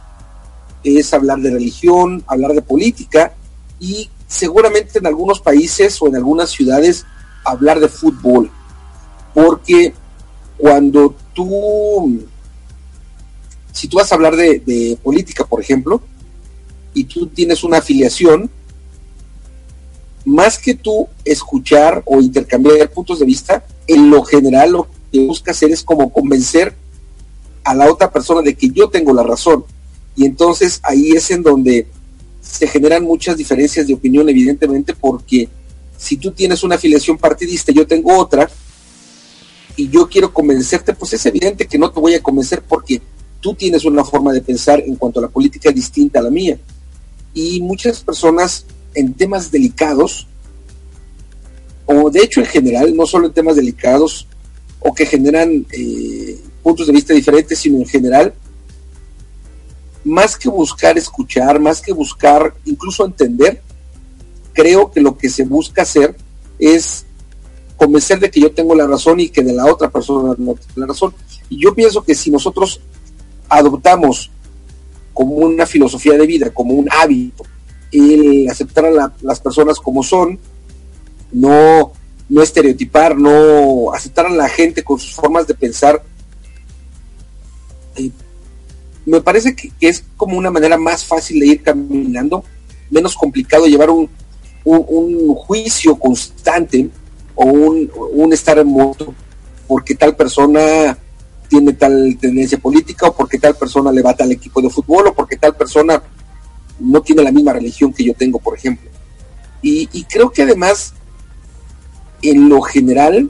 es hablar de religión, hablar de política y seguramente en algunos países o en algunas ciudades hablar de fútbol, porque cuando tú, si tú vas a hablar de, política, por ejemplo, y tú tienes una afiliación, más que tú escuchar o intercambiar puntos de vista, en lo general lo que busca hacer es como convencer a la otra persona de que yo tengo la razón. Y entonces ahí es en donde se generan muchas diferencias de opinión, evidentemente, porque si tú tienes una afiliación partidista y yo tengo otra, y yo quiero convencerte, pues es evidente que no te voy a convencer porque tú tienes una forma de pensar en cuanto a la política distinta a la mía. Y muchas personas en temas delicados, o de hecho en general, no solo en temas delicados, o que generan eh, puntos de vista diferentes, sino en general, más que buscar escuchar, más que buscar incluso entender, creo que lo que se busca hacer es convencer de que yo tengo la razón y que de la otra persona no tiene la razón. Y yo pienso que si nosotros adoptamos como una filosofía de vida, como un hábito, el aceptar a las personas como son, no, no estereotipar, no aceptar a la gente con sus formas de pensar, me parece que, es como una manera más fácil de ir caminando, menos complicado llevar un, juicio constante o un, estar en moto porque tal persona tiene tal tendencia política o porque tal persona le va tal equipo de fútbol o porque tal persona no tiene la misma religión que yo tengo, por ejemplo. Y, creo que además, en lo general,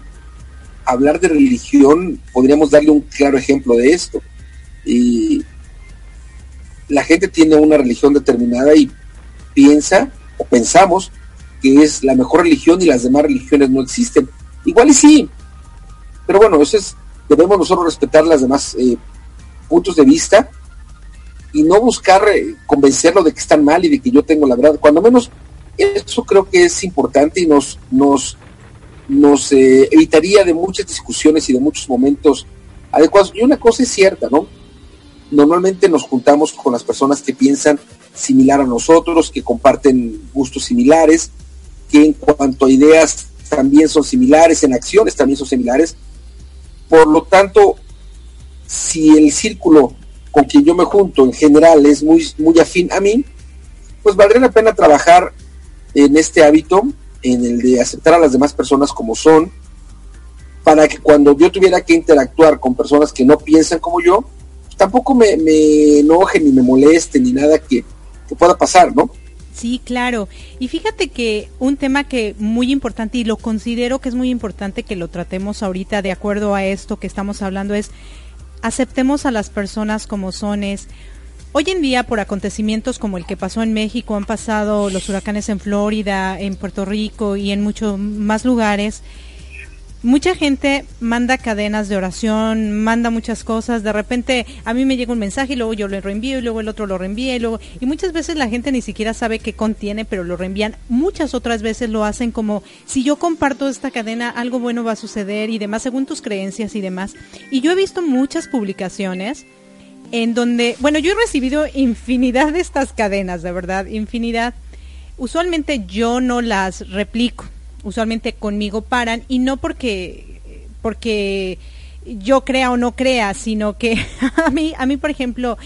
hablar de religión, podríamos darle un claro ejemplo de esto. La gente tiene una religión determinada y piensa o pensamos que es la mejor religión y las demás religiones no existen. Igual y sí, pero bueno, eso es, debemos nosotros respetar las demás eh, puntos de vista y no buscar eh, convencerlo de que están mal y de que yo tengo la verdad. Cuando menos eso creo que es importante y nos, nos, nos eh, evitaría de muchas discusiones y de muchos momentos adecuados. Y una cosa es cierta, ¿no? Normalmente nos juntamos con las personas que piensan similar a nosotros, que comparten gustos similares, que en cuanto a ideas también son similares, en acciones también son similares. Por lo tanto, si el círculo con quien yo me junto en general es muy, muy afín a mí, pues valdría la pena trabajar en este hábito, en el de aceptar a las demás personas como son, para que cuando yo tuviera que interactuar con personas que no piensan como yo, tampoco me, me enoje ni me moleste ni nada que, pueda pasar, ¿no? Sí, claro. Y fíjate que un tema que muy importante y lo considero que es muy importante que lo tratemos ahorita de acuerdo a esto que estamos hablando es aceptemos a las personas como son es Hoy en día, por acontecimientos como el que pasó en México, han pasado los huracanes en Florida, en Puerto Rico y en muchos más lugares. Mucha gente manda cadenas de oración, manda muchas cosas. De repente a mí me llega un mensaje y luego yo lo reenvío y luego el otro lo reenvía y luego y muchas veces la gente ni siquiera sabe qué contiene, pero lo reenvían. Muchas otras veces lo hacen como si yo comparto esta cadena algo bueno va a suceder y demás según tus creencias y demás. Y yo he visto muchas publicaciones en donde, bueno, yo he recibido infinidad de estas cadenas, de verdad, infinidad. Usualmente yo no las replico, usualmente conmigo paran y no porque porque yo crea o no crea, sino que a mí a mí por ejemplo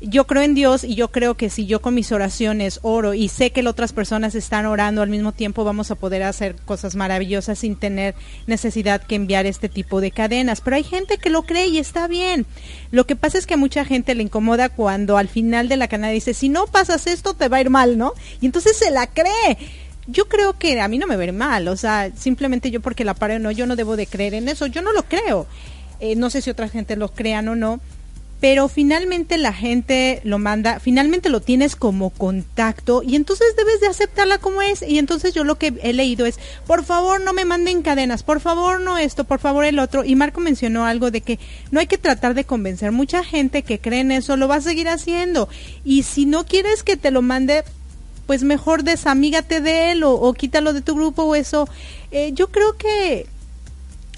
yo creo en Dios y yo creo que si yo con mis oraciones oro y sé que las otras personas están orando al mismo tiempo, vamos a poder hacer cosas maravillosas sin tener necesidad que enviar este tipo de cadenas. Pero hay gente que lo cree y está bien. Lo que pasa es que a mucha gente le incomoda cuando al final de la cadena dice, si no pasas esto te va a ir mal, ¿no? Y entonces se la cree yo creo que a mí no me ver mal, o sea, simplemente yo porque la paro no, yo no debo de creer en eso, yo no lo creo. Eh, no sé si otra gente lo crean o no, pero finalmente la gente lo manda, finalmente lo tienes como contacto y entonces debes de aceptarla como es. Y entonces yo lo que he leído es, por favor no me manden cadenas, por favor no esto, por favor el otro. Y Marco mencionó algo de que no hay que tratar de convencer. Mucha gente que cree en eso lo va a seguir haciendo. Y si no quieres que te lo mande, pues mejor desamígate de él o, quítalo de tu grupo o eso. Eh, yo creo que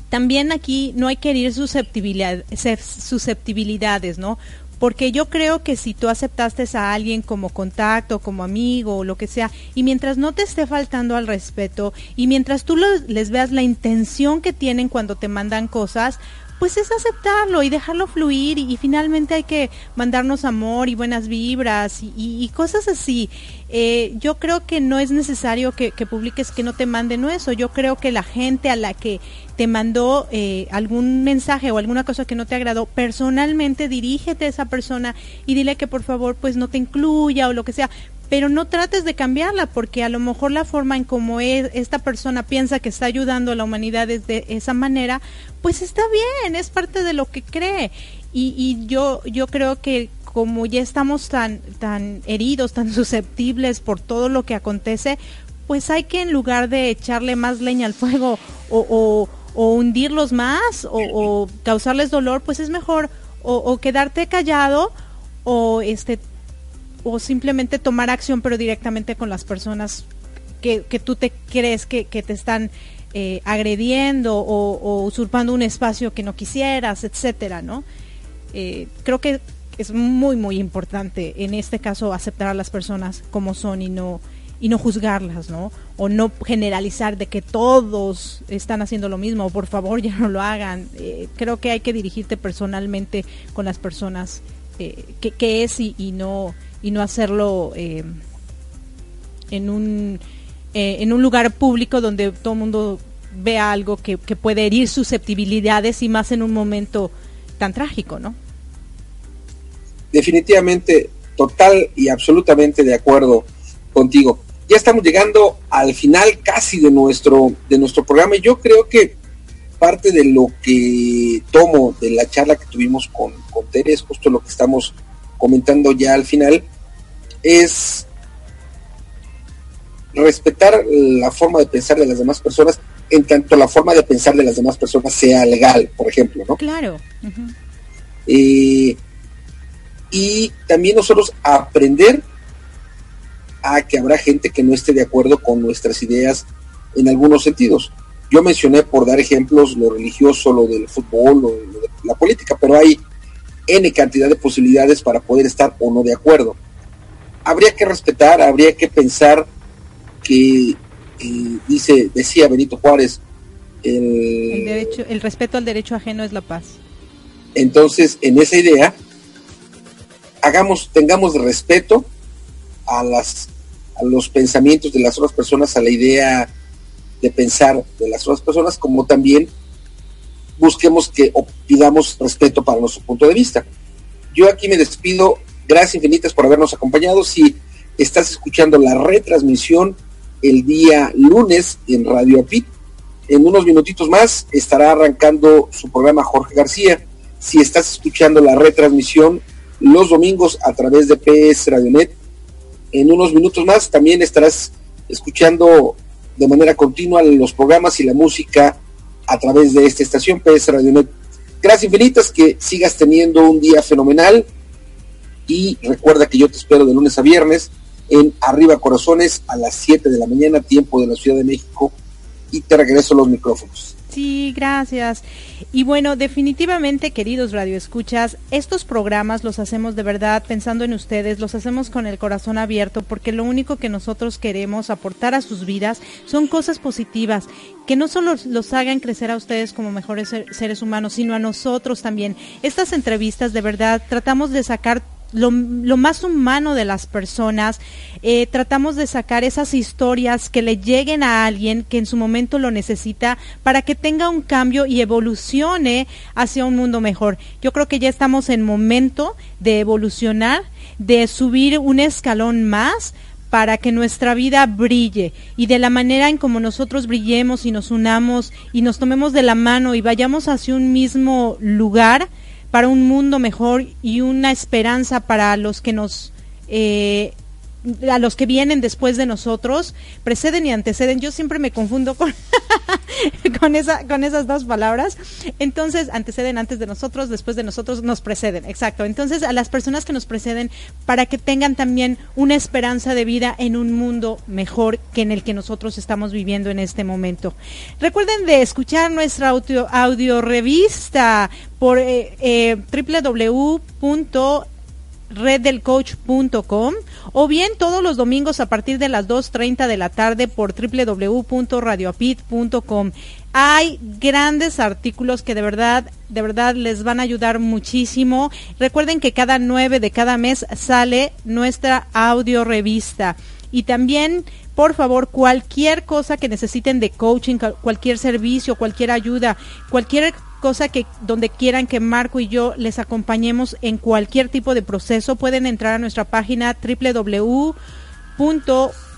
también aquí no hay que herir susceptibilidad, susceptibilidades, ¿no? Porque yo creo que si tú aceptaste a alguien como contacto, como amigo o lo que sea, y mientras no te esté faltando al respeto, y mientras tú les veas la intención que tienen cuando te mandan cosas, pues es aceptarlo y dejarlo fluir y, finalmente hay que mandarnos amor y buenas vibras y, cosas así. Eh, yo creo que no es necesario que, publiques que no te manden eso. Yo creo que la gente a la que te mandó eh, algún mensaje o alguna cosa que no te agradó, personalmente dirígete a esa persona y dile que por favor pues no te incluya o lo que sea pero no trates de cambiarla porque a lo mejor la forma en cómo es, esta persona piensa que está ayudando a la humanidad de esa manera, pues está bien, es parte de lo que cree. Y, y yo, yo creo que como ya estamos tan, tan heridos, tan susceptibles por todo lo que acontece, pues hay que en lugar de echarle más leña al fuego o, hundirlos más o, causarles dolor, pues es mejor o, quedarte callado o este o simplemente tomar acción pero directamente con las personas que, que tú te crees que, que te están eh, agrediendo o, usurpando un espacio que no quisieras, etcétera, ¿no? Eh, creo que es muy muy importante en este caso aceptar a las personas como son y no y no juzgarlas, ¿no? O no generalizar de que todos están haciendo lo mismo, por favor ya no lo hagan. Eh, creo que hay que dirigirte personalmente con las personas que, es y, no y no hacerlo en un eh, en un lugar público donde todo el mundo vea algo que, puede herir susceptibilidades y más en un momento tan trágico, ¿no? Definitivamente, total y absolutamente de acuerdo contigo. Ya estamos llegando al final casi de nuestro, de nuestro programa y yo creo que parte de lo que tomo de la charla que tuvimos con, con Tere es justo lo que estamos comentando ya al final, es respetar la forma de pensar de las demás personas en tanto la forma de pensar de las demás personas sea legal, por ejemplo, ¿no? Claro. Y también nosotros aprender a que habrá gente que no esté de acuerdo con nuestras ideas en algunos sentidos. Yo mencioné por dar ejemplos lo religioso, lo del fútbol, lo, lo de la política, pero hay N cantidad de posibilidades para poder estar o no de acuerdo. Habría que respetar, habría que pensar que eh, dice, decía Benito Juárez, el, derecho, el respeto al derecho ajeno es la paz. Entonces, en esa idea, hagamos, tengamos respeto a las a los pensamientos de las otras personas, a la idea de pensar de las otras personas, como también busquemos que pidamos respeto para nuestro punto de vista. Yo aquí me despido, gracias infinitas por habernos acompañado. Si estás escuchando la retransmisión el día lunes en Radio Apit. En unos minutitos más estará arrancando su programa Jorge García. Si estás escuchando la retransmisión los domingos a través de PS Radionet. En unos minutos más también estarás escuchando de manera continua los programas y la música a través de esta estación PS Radionet. Gracias infinitas, que sigas teniendo un día fenomenal y recuerda que yo te espero de lunes a viernes en Arriba Corazones a las 7 de la mañana, tiempo de la Ciudad de México, y te regreso los micrófonos. Sí, gracias. Y bueno, definitivamente, queridos radioescuchas, estos programas los hacemos de verdad pensando en ustedes, los hacemos con el corazón abierto, porque lo único que nosotros queremos aportar a sus vidas son cosas positivas, que no solo los hagan crecer a ustedes como mejores seres humanos, sino a nosotros también. Estas entrevistas, de verdad, tratamos de sacar lo, más humano de las personas, eh, tratamos de sacar esas historias que le lleguen a alguien que en su momento lo necesita para que tenga un cambio y evolucione hacia un mundo mejor. Yo creo que ya estamos en momento de evolucionar, de subir un escalón más para que nuestra vida brille y de la manera en como nosotros brillemos y nos unamos y nos tomemos de la mano y vayamos hacia un mismo lugar, para un mundo mejor y una esperanza para los que nos eh, a los que vienen después de nosotros, preceden y anteceden. Yo siempre me confundo con, con, esa, con esas dos palabras. Entonces, anteceden antes de nosotros, después de nosotros, nos preceden. Exacto. Entonces, a las personas que nos preceden, para que tengan también una esperanza de vida en un mundo mejor que en el que nosotros estamos viviendo en este momento. Recuerden de escuchar nuestra audio, audio revista por eh, eh, reddelcoach.com o bien todos los domingos a partir de las 2.30 de la tarde por www.radioapit.com. Hay grandes artículos que de verdad, de verdad les van a ayudar muchísimo. Recuerden que cada 9 de cada mes sale nuestra audio revista. Y también, por favor, cualquier cosa que necesiten de coaching, cualquier servicio, cualquier ayuda, cualquier cosa que donde quieran que Marco y yo les acompañemos en cualquier tipo de proceso, pueden entrar a nuestra página www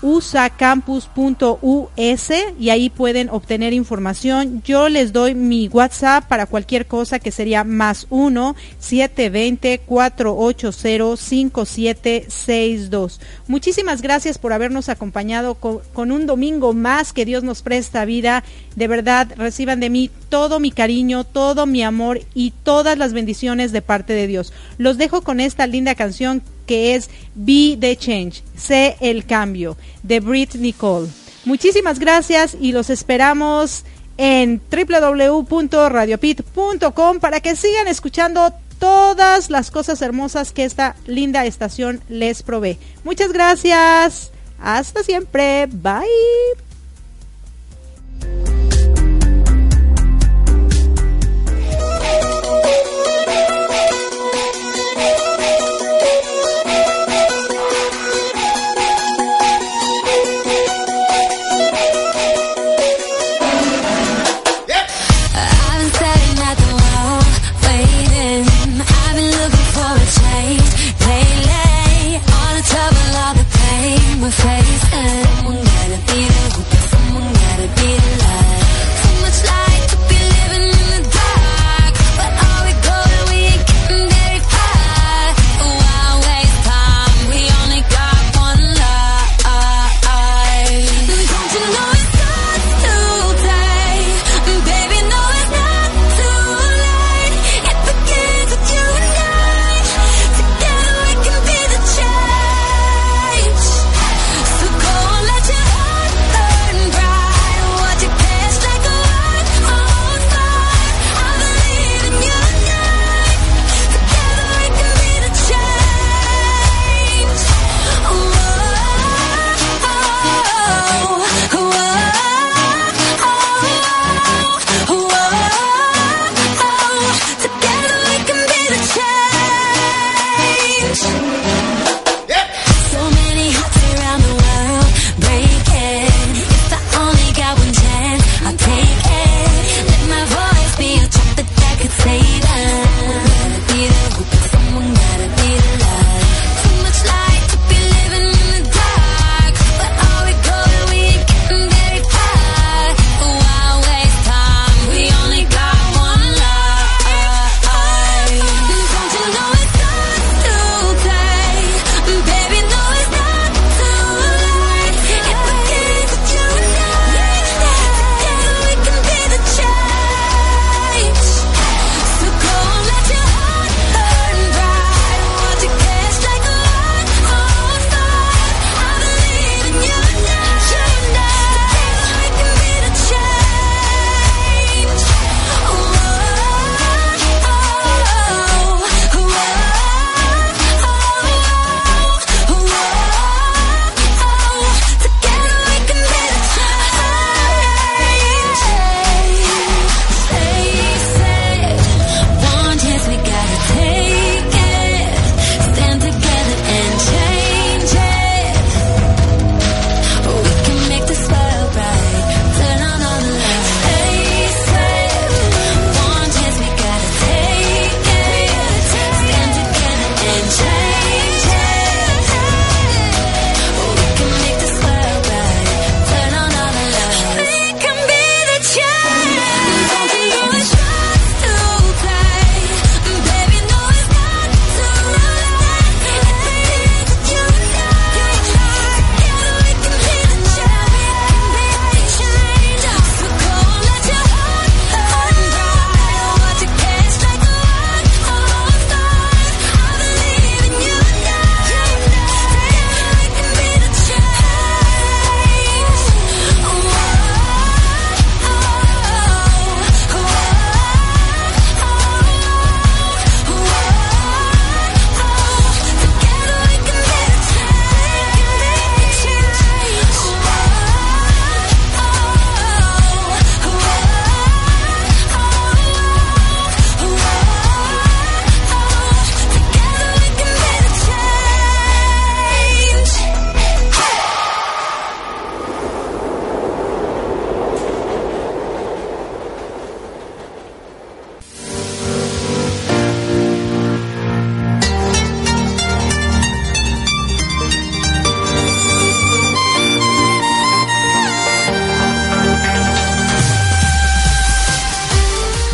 usacampus.us y ahí pueden obtener información. Yo les doy mi WhatsApp para cualquier cosa que sería más 1 720 480 5762. Muchísimas gracias por habernos acompañado con, con un domingo más que Dios nos presta vida. De verdad, reciban de mí todo mi cariño, todo mi amor y todas las bendiciones de parte de Dios. Los dejo con esta linda canción que es Be the Change, sé el cambio, de Brit Nicole. Muchísimas gracias y los esperamos en www.radiopit.com para que sigan escuchando todas las cosas hermosas que esta linda estación les provee. Muchas gracias. Hasta siempre. Bye.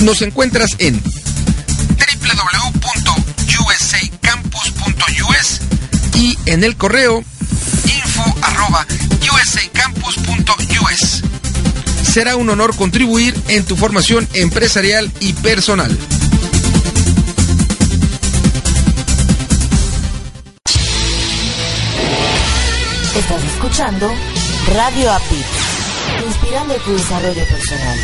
Nos encuentras en www.usacampus.us y en el correo info@usacampus.us. Será un honor contribuir en tu formación empresarial y personal. Estás escuchando Radio API, inspirando tu desarrollo personal.